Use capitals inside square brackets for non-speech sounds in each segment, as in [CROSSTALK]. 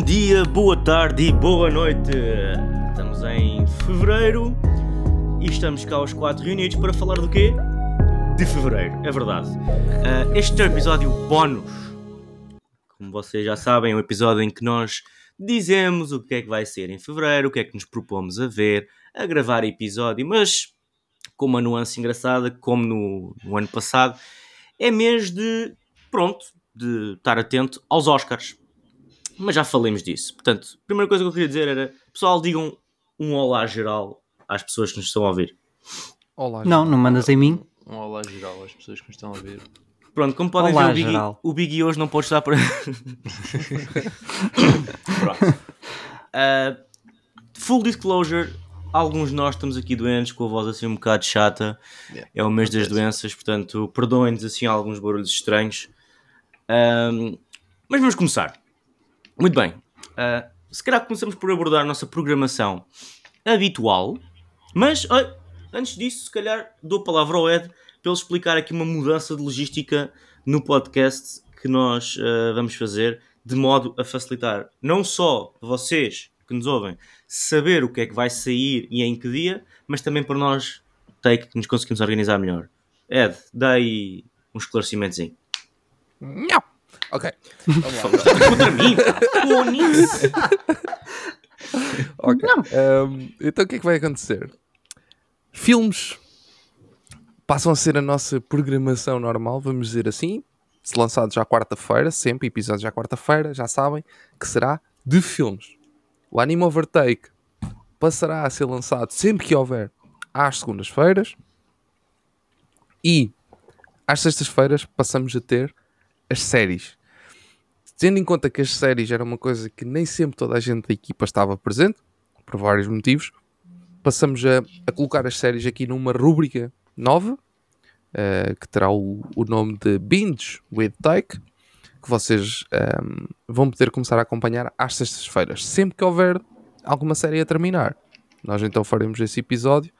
bom dia, boa tarde e boa noite. Estamos em fevereiro e estamos cá os quatro reunidos para falar do quê? De fevereiro, é verdade. Uh, este é o episódio bónus. Como vocês já sabem, é um episódio em que nós dizemos o que é que vai ser em fevereiro, o que é que nos propomos a ver, a gravar episódio, mas com uma nuance engraçada, como no, no ano passado, é mês de, pronto, de estar atento aos Oscars. Mas já falamos disso. Portanto, a primeira coisa que eu queria dizer era: pessoal, digam um olá geral às pessoas que nos estão a ouvir. Olá, Não, não mandas em mim. Um olá geral às pessoas que me estão a ver. Pronto, como podem Olá, ver, o Biggie, o Biggie hoje não pode estar para. [LAUGHS] Pronto. Ah, full disclosure: alguns de nós estamos aqui doentes, com a voz assim um bocado chata. Yeah, É o mês das doenças, portanto, perdoem-nos assim alguns barulhos estranhos. Ahm, mas vamos começar. Muito bem. Ah, se calhar começamos por abordar a nossa programação habitual, mas oi, antes disso, se calhar dou a palavra ao Ed para ele explicar aqui uma mudança de logística no podcast que nós ah, vamos fazer, de modo a facilitar não só vocês que nos ouvem saber o que é que vai sair e em que dia, mas também para nós take que nos conseguimos organizar melhor. Ed, dá aí um esclarecimentozinho. Não. Ok. [LAUGHS] Vamos lá. Contra mim. [LAUGHS] Ok. Ahm, então o que é que vai acontecer? Filmes passam a ser a nossa programação normal, vamos dizer assim. Se lançados já quarta-feira, sempre episódios já quarta-feira, já sabem que será de filmes. O Anime Overtake passará a ser lançado sempre que houver às segundas-feiras. E às sextas-feiras passamos a ter as séries. Tendo em conta que as séries era uma coisa que nem sempre toda a gente da equipa estava presente, por vários motivos, passamos a, a colocar as séries aqui numa rúbrica nova, eh, que terá o, o nome de Binge with Take, que vocês ehm, vão poder começar a acompanhar às sextas-feiras, sempre que houver alguma série a terminar. Nós então faremos esse episódio,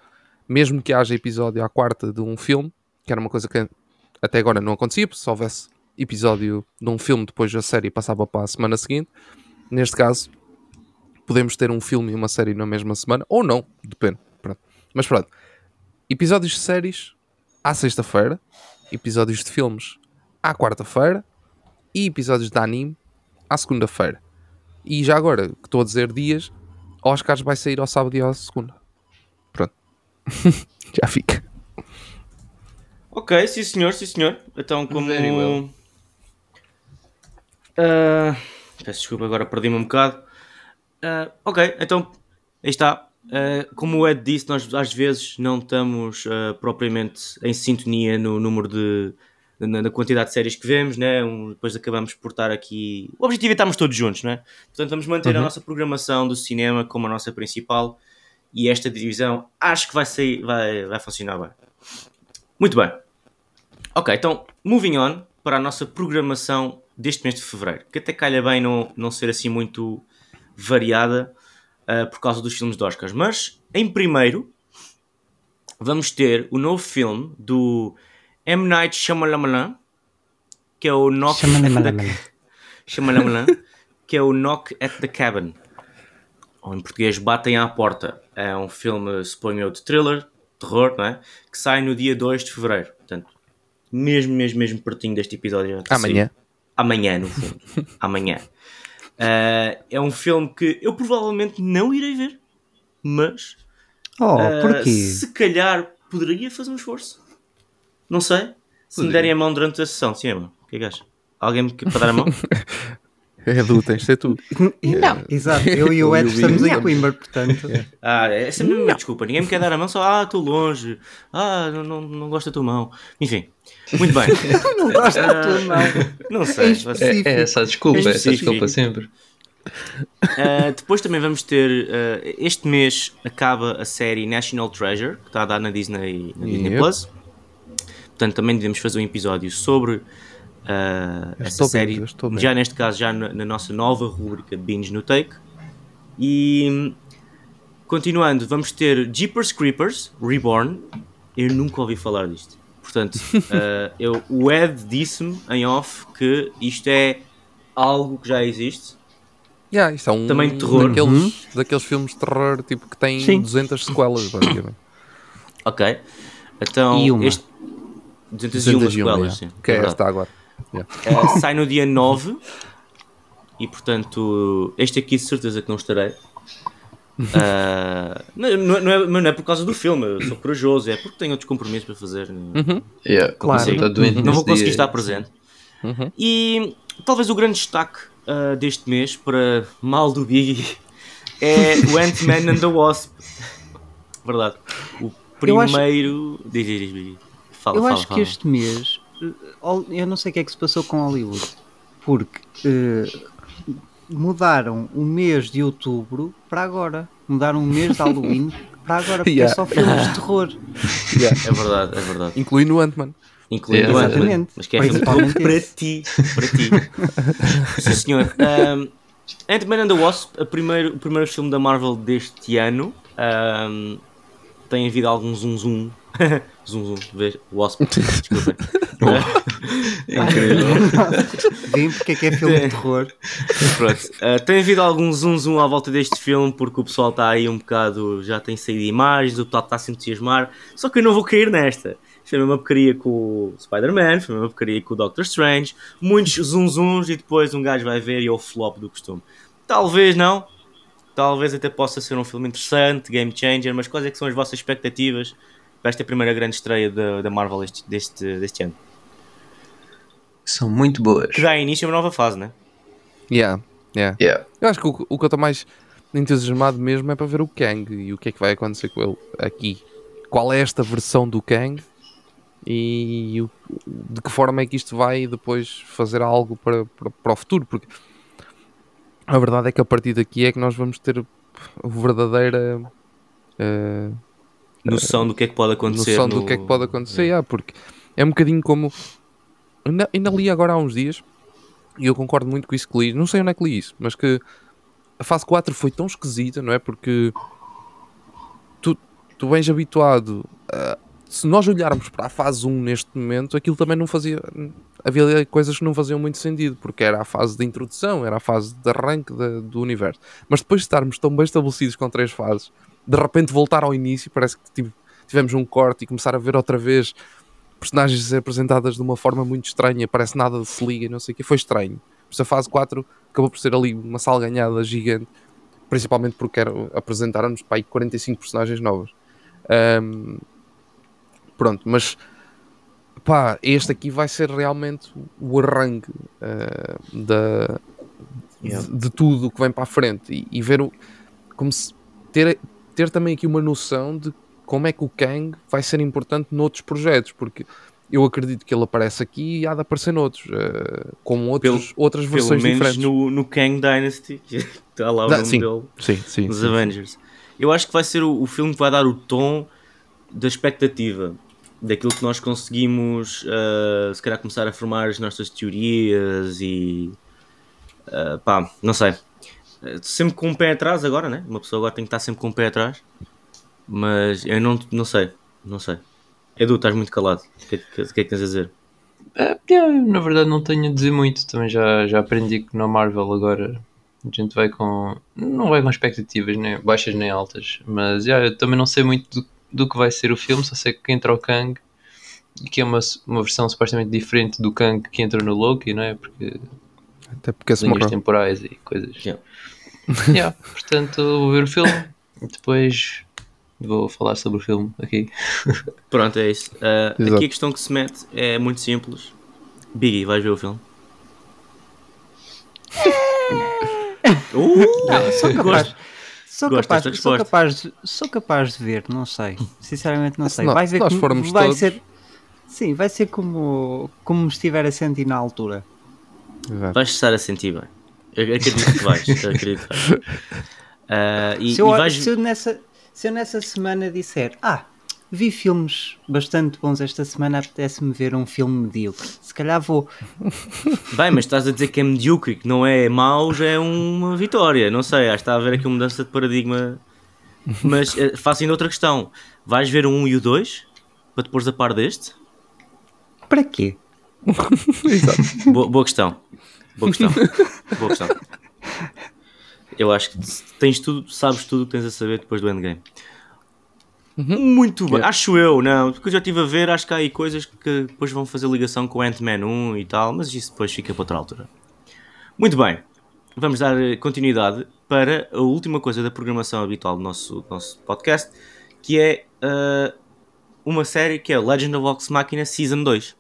mesmo que haja episódio à quarta de um filme, que era uma coisa que até agora não acontecia, porque se houvesse episódio de um filme depois da série passava para a semana seguinte. Neste caso, podemos ter um filme e uma série na mesma semana, ou não, depende. Pronto. Mas pronto, episódios de séries à sexta-feira, episódios de filmes à quarta-feira e episódios de anime à segunda-feira. E já agora que estou a dizer dias, Oscars vai sair ao sábado e à segunda. Pronto. [LAUGHS] já fica. Ok, sim senhor, sim senhor. Então como... Ah, peço desculpa, agora perdi-me um bocado. Ah, ok, então aí está. Ah, como o Ed disse, nós às vezes não estamos propriamente em sintonia no número de. Na, na quantidade de séries que vemos, né? Um, depois acabamos por estar aqui. O objetivo é estarmos todos juntos, né? Portanto, vamos manter a Uhum. nossa programação do cinema como a nossa principal e esta divisão acho que vai, sair, vai, vai funcionar bem. Muito bem. Ok, então, moving on para a nossa programação deste mês de fevereiro, que até calha bem não, não ser assim muito variada ah, por causa dos filmes de Oscars. Mas, em primeiro, vamos ter o novo filme do M. Night Shyamalan, que é o Knock at [LAUGHS] Shyamalan. que é o Knock at the Cabin. Ou em português, Batem à Porta. É um filme, suponho eu, de thriller, terror, não é? Que sai no dia 2 de fevereiro. Portanto, mesmo, mesmo, mesmo pertinho deste episódio. Amanhã. Amanhã, no fundo. [LAUGHS] Amanhã. Ah, é um filme que eu provavelmente não irei ver, mas Oh, porquê? se calhar poderia fazer um esforço. Não sei. Se me derem a mão durante a sessão, sim, mano. O que é que achas? Alguém me para dar a mão? [LAUGHS] É tu, tens de ser tu. [LAUGHS] Não. Exato, eu e o [LAUGHS] Ed estamos em Coimbra, portanto. Ah, é sempre a mesma desculpa. Ninguém me quer dar a mão, só, ah, estou longe. Ah, não, não, não gosto da tua mão. Enfim, muito bem. [LAUGHS] Não gosto da tua mão. Não sei. Específico. É, é essa a desculpa, Em essa a desculpa sempre. Uh, depois também vamos ter. uh, este mês acaba a série National Treasure, que está a dar na Disney, na Disney Yep. Plus. Portanto, também devemos fazer um episódio sobre uh, essa série. já neste caso, já na, na nossa nova rubrica Binge no Take. E continuando, vamos ter Jeepers Creepers Reborn. Eu nunca ouvi falar disto. Portanto, uh, [LAUGHS] eu, o Ed disse-me em off que isto é algo que já existe Yeah, isto é um Também de terror. Daqueles, daqueles filmes de terror tipo, que têm Sim. 200 sequelas, basicamente. Ok. Então, E uma. este. 201 201, sequelas, yeah. sim. Que é verdade. esta agora. Yeah. Uh, sai no dia 9 e portanto este aqui de certeza que não estarei. Uh, não, não é- não é, mas não é por causa do filme, eu sou corajoso, é porque tenho outros compromissos para fazer. Yeah, Claro. Não vou conseguir estar presente. Uhum. E talvez o grande destaque uh, deste mês para mal do Biggie [LAUGHS] é o Ant-Man and the Wasp. Verdade. O Eu acho- primeiro. Diz, diz, diz. Fala, Eu fala, acho que fala. este mês, eu não sei o que é que se passou com Hollywood, porque eh, mudaram o mês de outubro para agora. Mudaram o mês de Halloween [LAUGHS] para agora, porque Yeah. é só filmes de terror. Yeah. É verdade, é verdade. Incluindo o Ant-Man. Incluindo Yeah, o Ant-Man. exatamente. Mas que é filme para ti. Para ti. [LAUGHS] Sim, senhor. Um, Ant-Man and the Wasp, a primeiro, o primeiro filme da Marvel deste ano. Um, tem havido algum zoom zoom. Zoom zoom, vês? Wasp, desculpem. [LAUGHS] Incrível. [LAUGHS] Vêem porque é que é filme de terror. Pronto. Uh, tem havido algum zoom zoom à volta deste filme porque o pessoal está aí um bocado. Já tem saído imagens, o pessoal está a se entusiasmar. Só que eu não vou cair nesta. Foi a mesma porcaria com o Spider-Man, foi a mesma porcaria com o Doctor Strange. Muitos zoom zooms e depois um gajo vai ver e é o flop do costume. Talvez não. Talvez até possa ser um filme interessante, game changer, mas quais é que são as vossas expectativas para esta primeira grande estreia da, da Marvel este- deste, deste ano? São muito boas. Que dá início a uma nova fase, né? Yeah, yeah. Yeah. Eu acho que o, o que eu estou mais entusiasmado mesmo é para ver o Kang e o que é que vai acontecer com ele aqui. Qual é esta versão do Kang e o- de que forma é que isto vai depois fazer algo para, para, para o futuro? Porque a verdade é que a partir daqui é que nós vamos ter a verdadeira eh, Noção do que é que pode acontecer. noção do no- que é que pode acontecer, yeah, porque é um bocadinho como. Ainda, ainda li agora há uns dias e eu concordo muito com isso que li. Não sei onde é que li isso, mas que a fase 4 foi tão esquisita, não é? Porque tu, tu vens habituado a. Se nós olharmos para a fase 1 neste momento, aquilo também não fazia. Havia coisas que não faziam muito sentido, porque era a fase de introdução, era a fase de arranque da- do universo. Mas depois de estarmos tão bem estabelecidos com três fases, de repente voltar ao início, parece que tive- tivemos um corte e começar a ver outra vez personagens a ser apresentadas de uma forma muito estranha, parece nada se liga e não sei o que, foi estranho. Por isso a fase 4 acabou por ser ali uma salganhada gigante, principalmente porque apresentaram-nos para aí 45 personagens novas. Ahm, pronto, mas pá, este aqui vai ser realmente o arranque ah, da, Yeah. de, de tudo o que vem para a frente e, e ver o, como se ter, ter também aqui uma noção de como é que o Kang vai ser importante noutros projetos, porque eu acredito que ele aparece aqui e há de aparecer noutros, eh, com outros, outras Pelo versões menos diferentes. no, no Kang Dynasty, que [LAUGHS] está lá o Ah, nome sim. dele, Sim, sim. nos sim. Avengers. Eu acho que vai ser o, o filme que vai dar o tom da expectativa, daquilo que nós conseguimos, ah, se calhar, começar a formar as nossas teorias e. ah, pá, não sei. Sempre com um pé atrás agora, né? Uma pessoa agora tem que estar sempre com um pé atrás. Mas eu não, não sei, não sei. Edu, estás muito calado. O que, é que, o que é que tens a dizer? É, na verdade não tenho a dizer muito, também já, já aprendi que na Marvel agora a gente vai com. não vai com expectativas, nem baixas nem altas, mas yeah, eu também não sei muito do, do que vai ser o filme, só sei que entra o Kang que é uma, uma versão supostamente diferente do Kang que entra no Loki, não é? Porque Até porque se linhas morreu. temporais e coisas. Yeah. [LAUGHS] Yeah, portanto, vou ver o filme e depois vou falar sobre o filme aqui. [LAUGHS] Pronto, é isso. Exato. aqui a questão que se mete é muito simples. Biggie, vais ver o filme? [LAUGHS] uh, Sou capaz, sou, capaz, sou, capaz de, sou capaz de ver, não sei. Sinceramente não Se sei. vai ver nós como, formos vai todos- ser. Sim, vai ser como, como me estiver a sentir na altura. Exato. vais estar a sentir bem. Eu acredito que vais. acredito que vais. [LAUGHS] Ah, e, se, eu, e vais. se, eu nessa, se eu nessa semana disser, ah, vi filmes bastante bons esta semana, apetece-me ver um filme medíocre. Se calhar vou. [LAUGHS] Bem, mas estás a dizer que é medíocre, que não é mau, já é uma vitória. Não sei, acho que está a haver aqui uma mudança de paradigma. Mas eh, faço ainda outra questão. Vais ver o 1 e o 2 para te pôres a par deste? Para quê? [LAUGHS] Exato. Boa, boa questão. Boa questão. Boa questão. Eu acho que tens tudo, sabes tudo o que tens a saber depois do Endgame. Muito bem, Yeah. acho eu, não, porque eu já estive a ver, acho que há aí coisas que depois vão fazer ligação com o Ant-Man 1 e tal, mas isso depois fica para outra altura. Muito bem, vamos dar eh, continuidade para a última coisa da programação habitual do nosso, do nosso podcast, que é eh, uma série que é Legend of Vox Machina Season 2.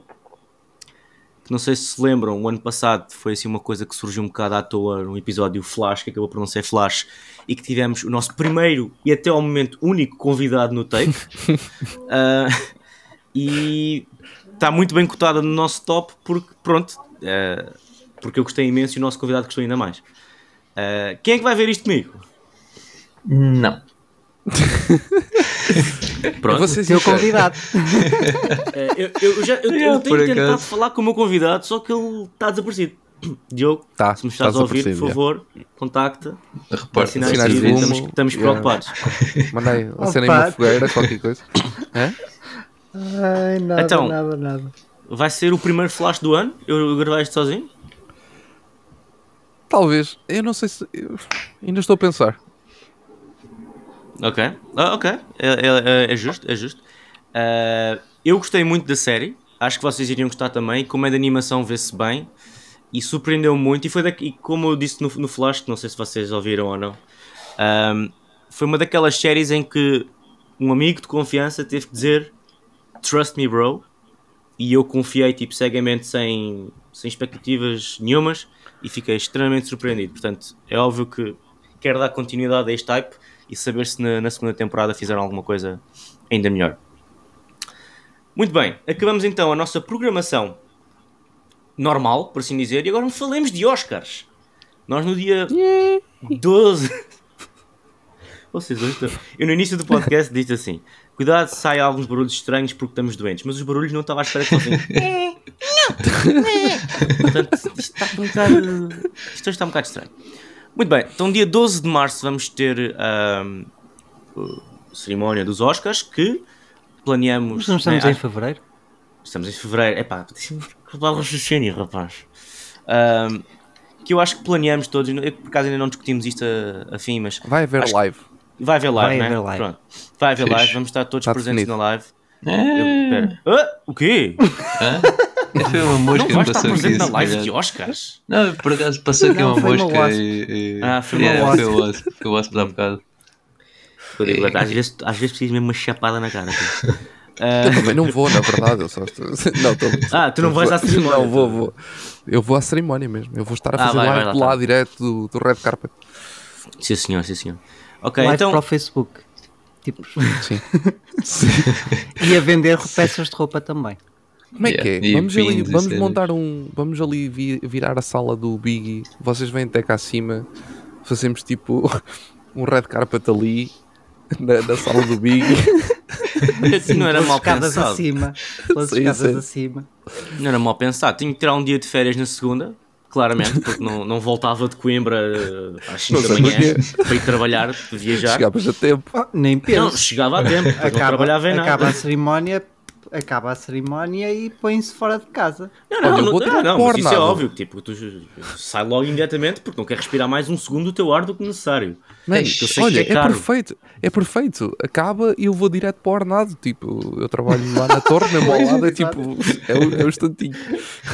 Que não sei se se lembram, o ano passado foi assim uma coisa que surgiu um bocado à toa, um episódio Flash, que acabou por não ser Flash, e que tivemos o nosso primeiro e até ao momento único convidado no take. [LAUGHS] Ah, e está muito bem cotada no nosso top porque, pronto, eh, porque eu gostei imenso e o nosso convidado gostou ainda mais. Ah, quem é que vai ver isto comigo? Não. [LAUGHS] Pronto. Eu vou ser convidado. Eh, [LAUGHS] eu, eu já eu, eu tenho por tentado acaso. falar com o meu convidado, só que ele está desaparecido. [CLEARS THROAT] Diogo, Tá, se me estás estás a ouvir, por favor, contacta. Reporta. Sinais Sinais de vida, estamos, estamos yeah. preocupados. [LAUGHS] Manda aí, uma fogueira, qualquer coisa. Hã? Ai, nada, Então. nada, nada. Vai ser o primeiro flash do ano? Eu gravei isto sozinho? Talvez. Eu não sei se. eu ainda estou a pensar. Ok, Ah, ok, é, é- é- é justo, é justo. Ah, eu gostei muito da série, acho que vocês iriam gostar também. Como é de animação, vê-se bem e surpreendeu muito. E foi daqui, como eu disse no, no Flash, não sei se vocês ouviram ou não, ahm, foi uma daquelas séries em que um amigo de confiança teve que dizer Trust me, bro. E eu confiei tipo, cegamente, sem, sem expectativas nenhumas, e fiquei extremamente surpreendido. Portanto, é óbvio que quero dar continuidade a este type e saber se na, na segunda temporada fizeram alguma coisa ainda melhor. Muito bem, acabamos então a nossa programação normal, por assim dizer, e agora falemos de Oscars. Nós no dia 12. [LAUGHS] Vocês hoje estão... Eu no início do podcast disse assim: Cuidado sai alguns barulhos estranhos porque estamos doentes, mas os barulhos não estava à espera que fossem. [LAUGHS] Portanto, isto está um bocado. Isto hoje está um bocado estranho. Muito bem, então dia 12 de março vamos ter a cerimónia dos Oscars que planeamos. Mas não estamos né, em acho- fevereiro? Estamos em fevereiro. Epá, deixa-me acabar o raciocínio, rapaz. Ahm, que eu acho que planeamos todos. Eu, por acaso ainda não discutimos isto a, a fim, mas Vai haver live. vai haver live, Vai né? haver live. Pronto. Vai haver Fixe. live, vamos estar todos Está presentes definido. na live. Eu, É. pera. Ah, o quê? Foi uma mosca Não que vais estar passou aqui. presente na live calhar. de Oscars? Não, por acaso passou aqui uma uma mosca e, e... Ah, foi uma Yeah, wasp. Foi o wasp. Foi o wasp há bocado. Eu digo, às, vezes, às vezes preciso mesmo uma chapada na cara. Ah, [LAUGHS] Eu também não vou, na verdade. Eu só estou... [LAUGHS] Não, estou... Ah, tu não vais à cerimónia, Não, vou, vou. Eu vou à cerimónia mesmo. Eu vou estar a Ah, fazer vai, vai live lá, de tá. lá direto do, do Red Carpet. sim, senhor, sim, senhor. Ok, Live então. para o Facebook. Tipo, Sim. [LAUGHS] e a vender peças de roupa também. Como é que Yeah, é? e Vamos ali, vamos montar um. Vamos ali vi- virar a sala do Biggie. Vocês vêm até cá acima. Fazemos tipo [LAUGHS] um red carpet ali na, na sala do Biggie. [LAUGHS] não era mal pensado. acima. Pelas Sim, sim. acima. Não era mal pensado. Tinha que tirar um dia de férias na segunda, claramente, porque não, não voltava de Coimbra eh, às 5 Não da manhã para ir trabalhar, viajar. Chegavas a tempo. Oh, nem Não, penso. chegava a tempo, depois não trabalhava em acaba a nada. cerimónia, acaba a cerimónia e põe-se fora de casa. Não, não, Olha, não, não, não, mas isso é óbvio. Tipo, tu sai logo imediatamente porque não quer respirar mais um segundo do teu ar do que necessário. Eu sei olha, que é é, perfeito. É perfeito. Acaba e eu vou direto para o Ornado. Tipo, eu trabalho lá na torre, mesmo ao lado. É tipo, é o, é o instantinho.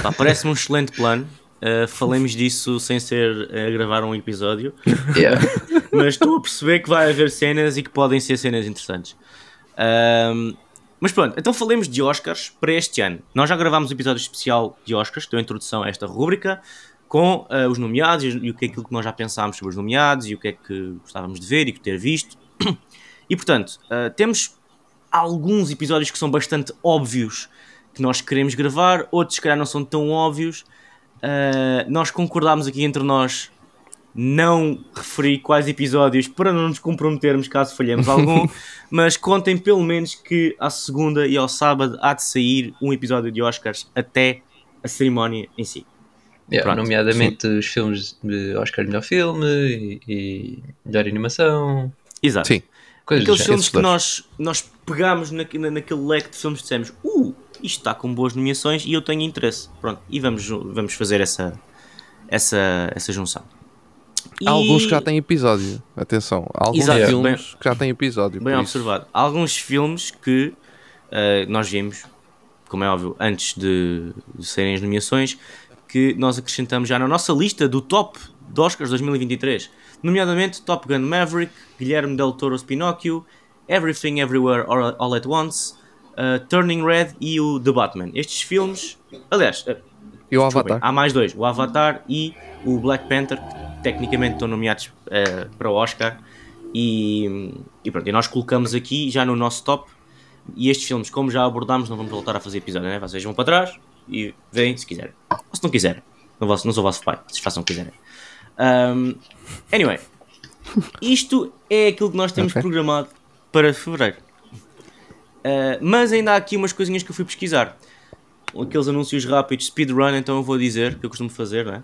Pá, Parece-me um excelente plano. Uh, falemos disso sem ser a gravar um episódio, [LAUGHS] Yeah. mas estou a perceber que vai haver cenas e que podem ser cenas interessantes. Ahm, mas pronto, então falemos de Oscars para este ano. Nós já gravámos um episódio especial de Oscars, que deu a introdução a esta rúbrica, com ah, os nomeados e, o que é aquilo que nós já pensámos sobre os nomeados e o que é que gostávamos de ver e de ter visto. E portanto, ah, temos alguns episódios que são bastante óbvios que nós queremos gravar, outros se calhar não são tão óbvios. Uh, nós concordámos aqui entre nós não referir quais episódios para não nos comprometermos caso falhemos algum, [LAUGHS] mas contem pelo menos que à segunda e ao sábado há de sair um episódio de Oscars até a cerimónia em si. Yeah, nomeadamente os filmes de Oscar de melhor filme e, e melhor animação. Exato. Sim. Coisas Aqueles filmes esses que nós, nós pegámos na, na- naquele leque de filmes e dissemos uh, isto está com boas nomeações e eu tenho interesse. Pronto, e vamos, vamos fazer essa, essa, essa junção. Há alguns que já E- têm episódio. Atenção, há alguns Exato, filmes que já têm episódio. Bem por isso- observado. Há alguns filmes que eh, nós vimos, como é óbvio, antes de, de serem as nomeações, que nós acrescentamos já na nossa lista do top de Oscars 2023. Nomeadamente Top Gun Maverick, Guilherme Del Toro's Pinóquio, Everything Everywhere All, All at Once, eh, Turning Red e o The Batman. Estes filmes, aliás, eh, E o Desculpem, Avatar. Há mais dois, o Avatar e o Black Panther, que tecnicamente estão nomeados eh, para o Oscar. E, e pronto, e nós colocamos aqui já no nosso top. E estes filmes, como já abordámos, não vamos voltar a fazer episódio, né? Vocês vão para trás e veem se quiserem. Ou se não quiserem, não, não sou vosso pai, vocês façam o que quiserem. Um, anyway, isto é aquilo que nós temos Ok. programado para fevereiro. Uh, mas ainda há aqui umas coisinhas que eu fui pesquisar aqueles anúncios rápidos, speedrun, então eu vou dizer, que eu costumo fazer, né?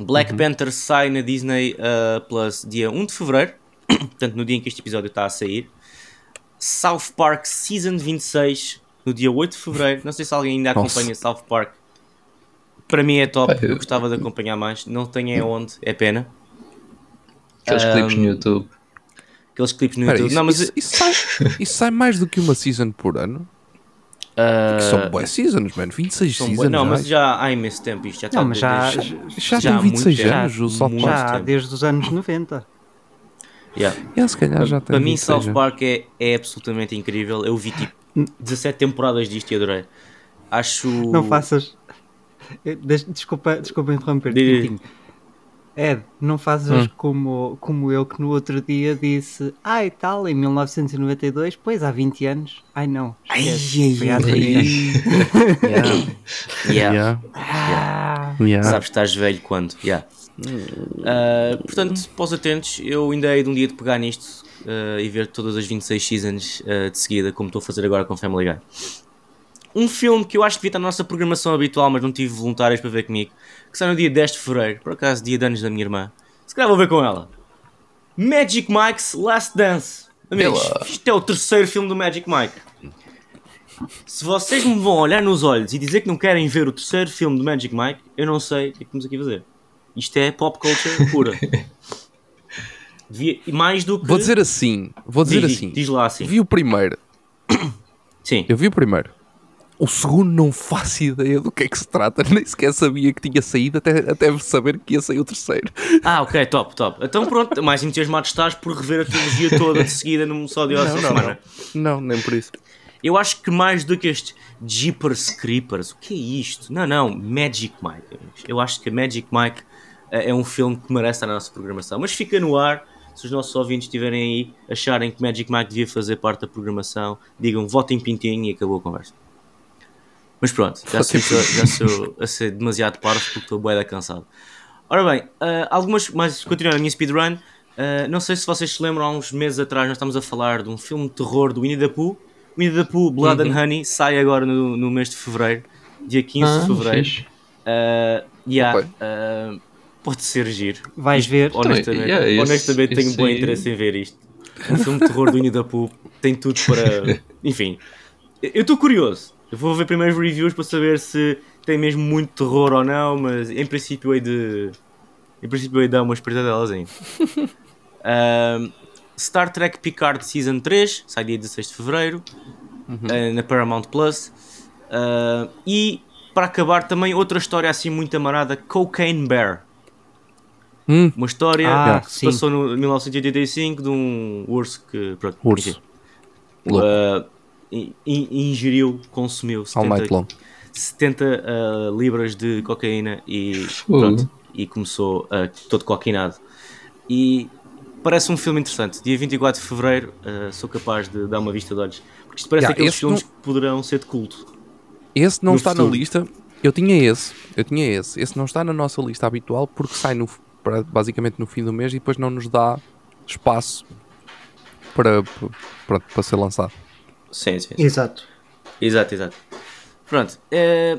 Black Panther sai na Disney uh, Plus dia 1 de Fevereiro, [COUGHS] portanto no dia em que este episódio está a sair. South Park Season 26 no dia 8 de Fevereiro. Não sei se alguém ainda Nossa. acompanha South Park. Para mim é top, eu- gostava de acompanhar mais. Não tenho é onde, é pena. Aqueles clipes no Um, YouTube. Aqueles clipes no Espera, YouTube. isso, não, mas isso- isso sai, isso sai mais do que uma season por ano? Uh, Que são boas seasons, mano. 26 são seasons. não, já. mas já há imenso tempo isto. Já está Não, mas já, desde- já, já há tem muito 26 tempo. anos o South Park. já tempo. desde os anos 90. Yeah. É, se calhar já tem Para mim, 26 South. Park é, é absolutamente incrível. Eu vi tipo 17 temporadas disto e adorei. Acho. Não faças. Eh, des- Desculpa, desculpa interromper. Diz. Ed, não fazes Hum. como, como eu que no outro dia disse Ah, e tal, em 1992, pois há 20 anos. Ai não, esquece. Foi há 30. Yeah. Yeah. Yeah, Ah, yeah. Sabes que estás velho quando? Yeah. Uh, portanto, para os atentos, eu ainda hei de um dia de pegar nisto uh, e ver todas as 26 seasons uh, de seguida, como estou a fazer agora com Family Guy. Um filme que eu acho que devia estar na nossa programação habitual, mas não tive voluntários para ver comigo, que sai no dia 10 de fevereiro, por acaso, dia de anos da minha irmã. Se calhar vou ver com ela. Magic Mike's Last Dance. Amigos, isto é o terceiro filme do Magic Mike. Se vocês me vão olhar nos olhos e dizer que não querem ver o terceiro filme do Magic Mike, eu não sei o que é que estamos aqui a fazer. Isto é pop culture pura. [LAUGHS] Devia, mais do que. Vou dizer assim, vou dizer diz, assim. Diz lá assim. Vi o primeiro, Sim. eu vi o primeiro. O segundo não faço ideia do que é que se trata, nem sequer sabia que tinha saído até, até saber que ia sair o terceiro. Ah, ok, top, top. Então pronto, mais entusiasmado estás por rever a trilogia toda de seguida num só dia essa semana. Não, nem por isso. Eu acho que mais do que este Jeepers Creepers, o que é isto? Não, não, Magic Mike. Eu acho que Magic Mike eh, é um filme que merece na nossa programação. Mas fica no ar, se os nossos ouvintes estiverem aí, acharem que Magic Mike devia fazer parte da programação, digam votem pintinho e acabou a conversa. Mas pronto, já sou, já sou a ser demasiado parvo porque estou bué da cansado. Ora bem, ah, algumas, mas continuando a minha speedrun, ah, não sei se vocês se lembram, há uns meses atrás nós estamos a falar de um filme de terror do Winnie the Pooh. Winnie the Pooh Blood and Honey sai agora no, no mês de Fevereiro, dia 15 Ah, de Fevereiro. Ah, yeah, ah, pode ser giro. vais ver. Honestamente, yeah, esse- honestamente tenho esse bom aí- interesse em ver isto. Um filme de terror do Winnie the Pooh tem tudo para. [LAUGHS] Enfim, eu estou curioso. Eu vou ver primeiro os reviews para saber se tem mesmo muito terror ou não, mas em princípio hei de. Em princípio hei de dar uma delas ainda. [LAUGHS] Ahm, Star Trek Picard Season 3 sai dia 16 de Fevereiro ah, na Paramount Plus. Ah, e para acabar também outra história assim muito amarada, Cocaine Bear. Hum, Uma história Ah, que se sim. passou no 1985 de um urso que pronto, Urso. uh, ingeriu, consumiu all night 70, long. 70 uh, libras de cocaína e pronto, e começou uh, todo coquinado. E parece um filme interessante. Dia 24 de Fevereiro uh, sou capaz de dar uma vista de olhos. Porque isto parece Yeah, aqueles filmes não- que poderão ser de culto. Esse não está futuro. na lista. Eu tinha esse. Eu tinha esse. Esse não está na nossa lista habitual porque sai no, basicamente no fim do mês e depois não nos dá espaço para, para, para ser lançado. Sim, sim. sim. Exato. Exato, exato. Pronto. eh,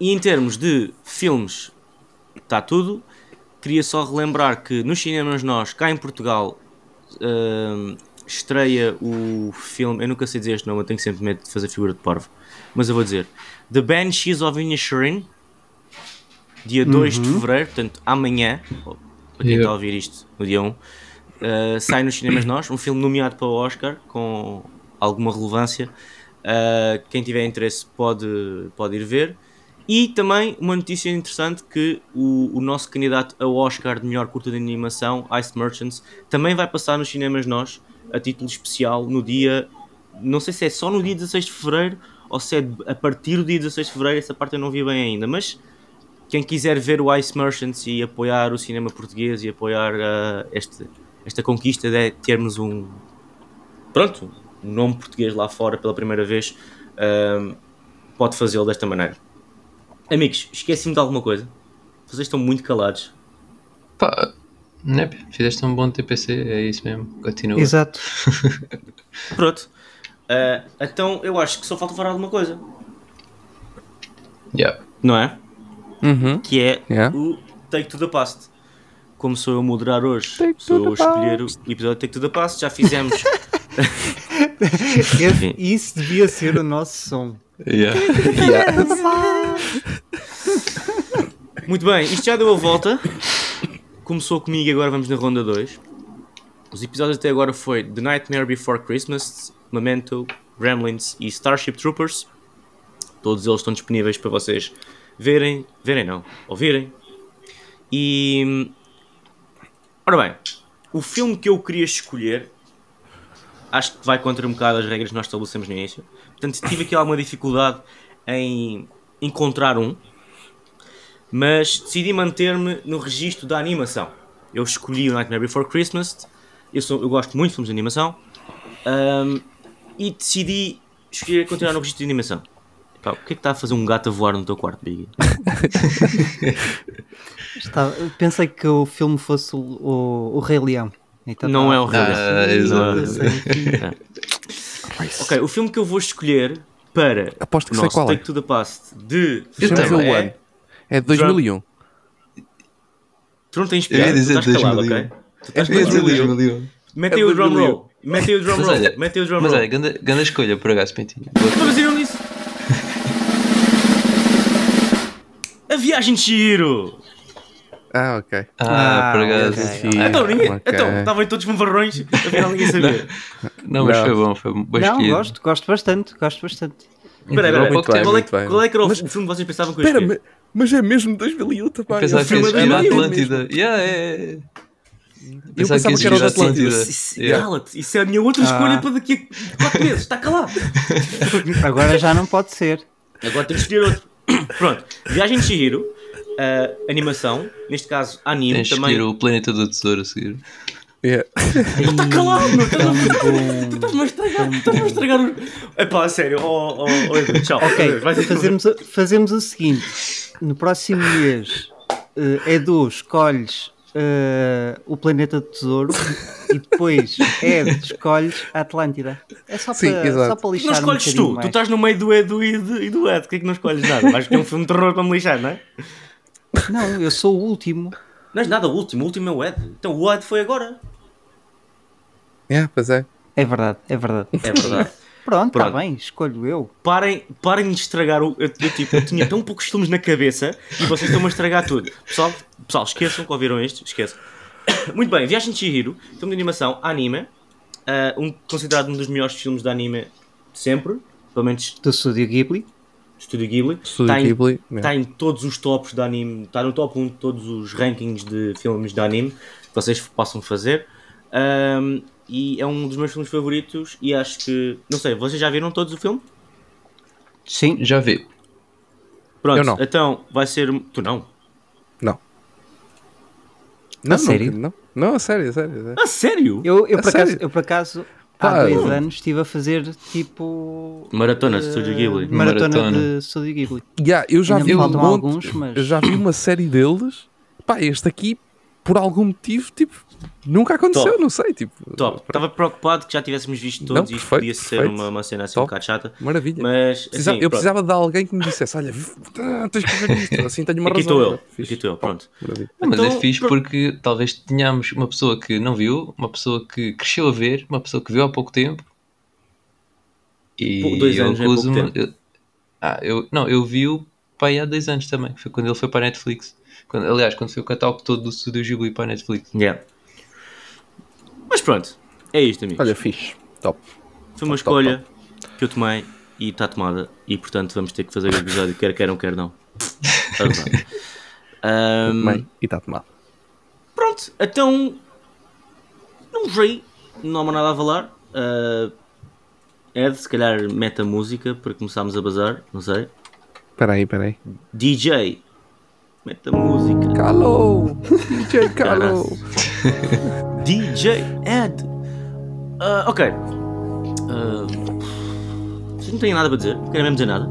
e em termos de filmes, está tudo. Queria só relembrar que nos cinemas nós, cá em Portugal, eh, estreia o filme. Eu nunca sei dizer este nome, eu tenho sempre medo de fazer figura de parvo. Mas eu vou dizer: The Banshees of Inisherin, dia 2 de fevereiro, portanto amanhã. para quem está a ouvir isto no dia 1, uh, sai nos cinemas nós, um filme nomeado para o Oscar com alguma relevância. Uh, quem tiver interesse pode, pode ir ver. E também uma notícia interessante que o, o nosso candidato ao Oscar de melhor curta de animação, Ice Merchants, também vai passar nos cinemas nós, a título especial, no dia, não sei se é só no dia 16 de Fevereiro ou se é a partir do dia 16 de Fevereiro, essa parte eu não vi bem ainda, mas quem quiser ver o Ice Merchants e apoiar o cinema português e apoiar uh, este, esta conquista de termos um pronto, um nome português lá fora pela primeira vez, um, pode fazê-lo desta maneira. Amigos, esqueci-me de alguma coisa. Vocês estão muito calados. Pá, né, fizeste um bom TPC, é isso mesmo. Continua. Exato. [LAUGHS] Pronto. Uh, então eu acho que só falta falar alguma coisa, Yeah. não é? Uhum. Que é Yeah. o Take to the Past. Como sou eu a moderar hoje, Take sou eu a escolher o episódio de Take to the Past. Já fizemos. [LAUGHS] Esse- isso devia ser o nosso som. Yeah. [LAUGHS] Muito bem, isto já deu a volta. Começou comigo e agora vamos na ronda 2. Os episódios até agora foi The Nightmare Before Christmas, Memento, Gremlins e Starship Troopers. Todos eles estão disponíveis para vocês verem, verem não, ouvirem. E ora bem, o filme que eu queria escolher acho que vai contra um bocado as regras que nós estabelecemos no início. Portanto, tive aqui alguma dificuldade em encontrar um mas decidi manter-me no registro da animação. Eu escolhi o Nightmare Before Christmas, eu, sou, eu gosto muito de filmes de animação, ahm, e decidi escolher continuar no registro de animação. O que é que está a fazer um gato a voar no teu quarto, Biggie? [LAUGHS] Pensei que o filme fosse o, o, o Rei Leão. Então Não tá- é o Rei Leão. Ah, é exato. Leão. Ok, o filme que eu vou escolher para Aposto que o sei nosso qual é. Take to the Past de o é... ano. É de 2001. Tu não tens Eu ia piada, tu dizer estás calado, 2001. ok? Tu estás É 2001. calado. Mete aí É o drum 2001. roll. Mete aí o drum Mas roll. olha, Mete aí o drum Mas roll. olha, grande, grande escolha por acaso, Pentinho. Mas eu não disse. A viagem de Shiro! Ah, ok. Ah, Ah, por acaso. ok. Sim. Então, ninguém, ok. então, estavam todos fanfarrões, afinal ninguém [LAUGHS] sabia. Não, mas foi bom, foi bom Não, gosto, gosto bastante, gosto bastante. Espera aí, espera aí, Muito qual, bem, qual é, muito bem. qual é que era o Mas- filme que vocês pensavam que eu Espera, mas, é mesmo 2001 também. Pensava É que filme ia da Atlântida. Yeah, é, é. Eu Pensava pensava que que era o da Atlântida. Isso, Yeah. Isso é a minha outra escolha Ah. para daqui a 4 meses, está calado. [LAUGHS] Agora já não pode ser. Agora tenho que escolher outro. Pronto, Viagem de Shihiro, ah, animação, neste caso anime Tens também. escolher o Planeta do Tesouro a seguir. Yeah. Está calado, meu, a. Estás-me a estragar, estás-me a estragar o. Epá, a sério, oh, oh, oh, tchau. Ok, fazemos, o- fazemos o seguinte: no próximo mês, eh, Edu, escolhes eh, o Planeta do Tesouro e depois Ed, escolhes a Atlântida. É só Sim, para, exato. só para lixar Não um escolhes bocadinho tu, tu mais. estás no meio do Edu e, e do Ed, que é que não escolhes nada? Vais ter um filme de terror para me lixar, não é? Não, eu sou o último. Não és nada o último, o último é o Ed. Então o Ed foi agora. Yeah, pois é. É verdade, é verdade. É verdade. [LAUGHS] Pronto, está bem, escolho eu. Parem, parem de estragar o. Eu, eu, tipo, eu tinha tão poucos filmes na cabeça e vocês estão-me a estragar tudo. Pessoal, pessoal, esqueçam que ouviram este, esqueçam. [COUGHS] Muito bem, Viagem de Chihiro, filme de animação, anime, ah, um, considerado um dos melhores filmes de anime de sempre, pelo menos Do Estúdio Ghibli. Estúdio Ghibli. Studio Está em- Ghibli. Está em todos os tops de anime, está no top 1 de todos os rankings de filmes de anime que vocês possam fazer. Ahm, e é um dos meus filmes favoritos e acho que, não sei, vocês já viram todos o filme? Sim, Já vi. Pronto, Eu não. então vai ser. Tu não? Não. Não, sério? Não, não, a sério, a sério. a sério. Ah, sério? eu, eu, A por acaso, sério? eu por acaso há Pá, dois eu- anos estive a fazer tipo. Maratona de eh, Estúdio Ghibli. Maratona, Maratona. de Estúdio Ghibli. Yeah, eu já Ainda vi um monte, alguns, mas- eu já vi uma série deles. Pá, este aqui, por algum motivo, tipo, nunca aconteceu, Top. não sei, tipo. Top. Estava preocupado que já tivéssemos visto todos Não, e isto perfeito, podia ser uma, uma cena assim Top. um bocado chata. Maravilha. Mas. Precisa- assim, eu pronto. precisava de alguém que me dissesse: Olha, tens que ver isto, assim tenho uma Aqui razão. estou eu. Fixe. Aqui estou eu, pronto. Maravilha. Mas Então, é fixe pro- porque talvez tenhamos uma pessoa que não viu, uma pessoa que cresceu a ver, uma pessoa que viu há pouco tempo. E Pou- dois eu anos é pouco tempo. eu- ah, eu, não, eu vi-o pai há dois anos também. Foi quando ele foi para a Netflix. Quando- aliás, quando foi o catálogo todo do Studio Ghibli para a Netflix. Yeah. Mas pronto, é isto, amigos. Olha, fixe. Top. Foi uma top, top, escolha que eu tomei e está tomada. E portanto vamos ter que fazer o episódio, quer queiram, quer não. Ahm, Bem, e está tomado. pronto, então. Não sei, não há mais nada a falar. Ah, Ed, se calhar mete a música para começarmos a bazar, não sei. Espera aí, espera aí. DJ, mete a música. Calou! DJ [LAUGHS] Calou! [LAUGHS] DJ Ed. Ah, ok. Vocês não têm nada para dizer? Não querem mesmo dizer nada?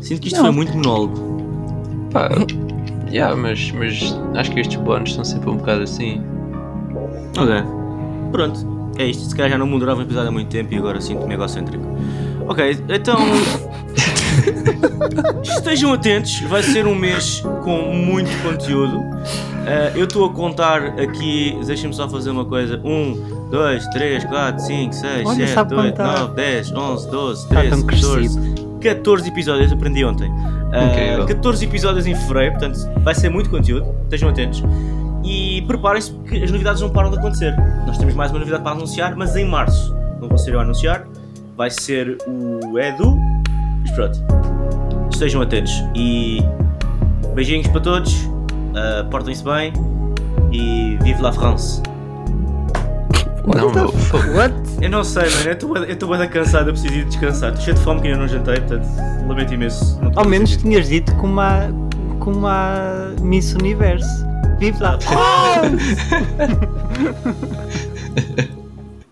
Sinto que isto foi muito monólogo. Pá, yeah, mas, mas acho que estes bónus são sempre um bocado assim. Ok. Pronto. É isto. Se calhar já não mudava o episódio há muito tempo e agora sinto-me egocêntrico. Ok, então. [LAUGHS] Estejam atentos, vai ser um mês com muito conteúdo. Ah, eu estou a contar aqui, deixem-me só fazer uma coisa: 1, 2, 3, 4, 5, 6, Olha, 7, sabe 8, contar. 9, 10, 11, 12, Está 13, tão 14, crescido. 14 episódios, aprendi ontem. Ah, Incrível. 14 episódios em fevereiro, portanto vai ser muito conteúdo, estejam atentos. E preparem-se porque as novidades não param de acontecer. Nós temos mais uma novidade para anunciar, mas em março. Não vou ser eu a anunciar, vai ser o Edu. Mas pronto, estejam atentos. E beijinhos para todos, ah, portem-se bem e vive la France. Não. What? Eu não sei, mano, eu estou- bem cansado, eu preciso ir descansar. Estou cheio de fome que ainda não jantei, portanto, lamento imenso. Ao menos tinhas dito como a, como a Miss Universo. Vive lá. [LAUGHS] [LAUGHS]